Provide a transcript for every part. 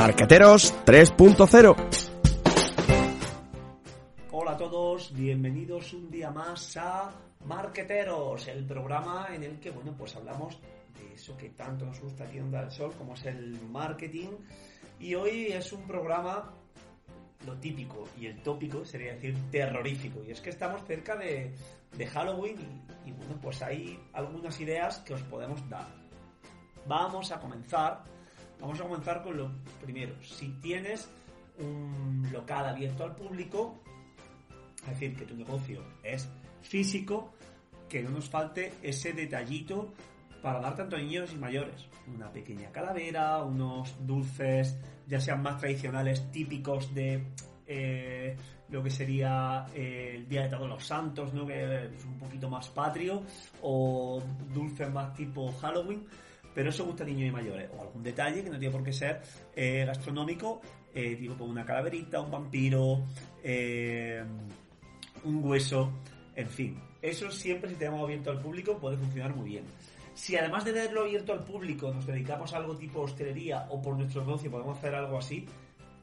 Marqueteros 3.0. Hola a todos, bienvenidos un día más a Marqueteros, el programa en el que, bueno, pues hablamos de eso que tanto nos gusta aquí en Onda del Sol, como es el marketing. Y hoy es un programa, lo típico y el tópico sería decir terrorífico. Y es que estamos cerca de, de Halloween y, y, bueno, pues hay algunas ideas que os podemos dar. Vamos a comenzar Vamos a comenzar con lo primero. Si tienes un local abierto al público, es decir, que tu negocio es físico, que no nos falte ese detallito para dar tanto a niños y mayores. Una pequeña calavera, unos dulces, ya sean más tradicionales, típicos de eh, lo que sería eh, el Día de Todos los Santos, ¿no? que es un poquito más patrio, o dulces más tipo Halloween pero eso gusta a niños y mayores. O algún detalle que no tiene por qué ser eh, gastronómico, eh, tipo como una calaverita, un vampiro, eh, un hueso, en fin. Eso siempre si tenemos abierto al público puede funcionar muy bien. Si además de tenerlo abierto al público nos dedicamos a algo tipo hostelería o por nuestro negocio podemos hacer algo así,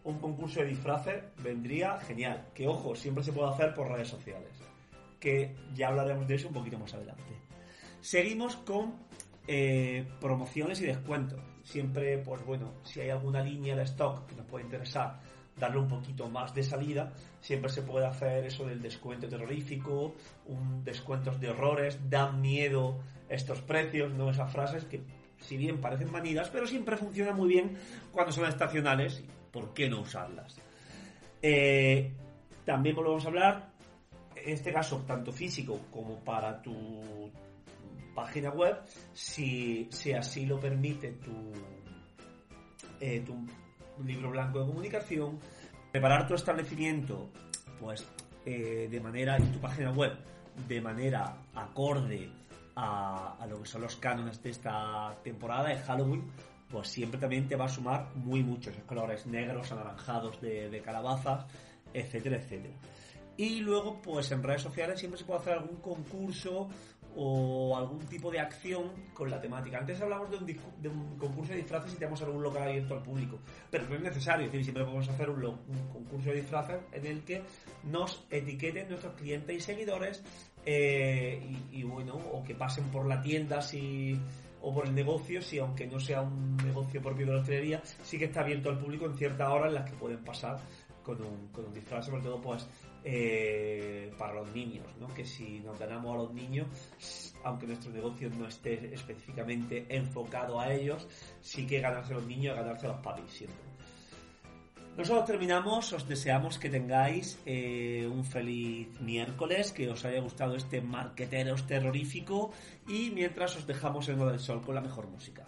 un concurso de disfraces vendría genial. Que ojo, siempre se puede hacer por redes sociales. Que ya hablaremos de eso un poquito más adelante. Seguimos con eh, promociones y descuentos. Siempre, pues bueno, si hay alguna línea de stock que nos puede interesar, darle un poquito más de salida, siempre se puede hacer eso del descuento terrorífico, un descuentos de horrores, dan miedo estos precios, ¿no? Esas frases que, si bien parecen manidas, pero siempre funcionan muy bien cuando son estacionales, ¿por qué no usarlas? Eh, también volvemos a hablar, en este caso, tanto físico como para tu página web, si, si así lo permite tu, eh, tu libro blanco de comunicación, preparar tu establecimiento, pues eh, de manera, tu página web, de manera acorde a, a, lo que son los cánones de esta temporada de Halloween, pues siempre también te va a sumar muy muchos colores negros, anaranjados de, de calabazas, etcétera, etcétera. Y luego, pues en redes sociales siempre se puede hacer algún concurso o algún tipo de acción con la temática. Antes hablamos de un, concurso de disfraces y tenemos algún local abierto al público, pero no es necesario, es decir, siempre podemos hacer un, un concurso de disfraces en el que nos etiqueten nuestros clientes y seguidores eh, y, y, bueno, o que pasen por la tienda si o por el negocio, si aunque no sea un negocio propio de la hostelería, sí que está abierto al público en ciertas horas en las que pueden pasar con un, con un disfraz, sobre todo pues eh, para los niños, ¿no? que si nos ganamos a los niños, aunque nuestro negocio no esté específicamente enfocado a ellos, sí que ganarse a los niños ganarse a los papis siempre. Nosotros terminamos, os deseamos que tengáis eh, un feliz miércoles, que os haya gustado este marqueteros terrorífico y mientras os dejamos en lo del sol con la mejor música.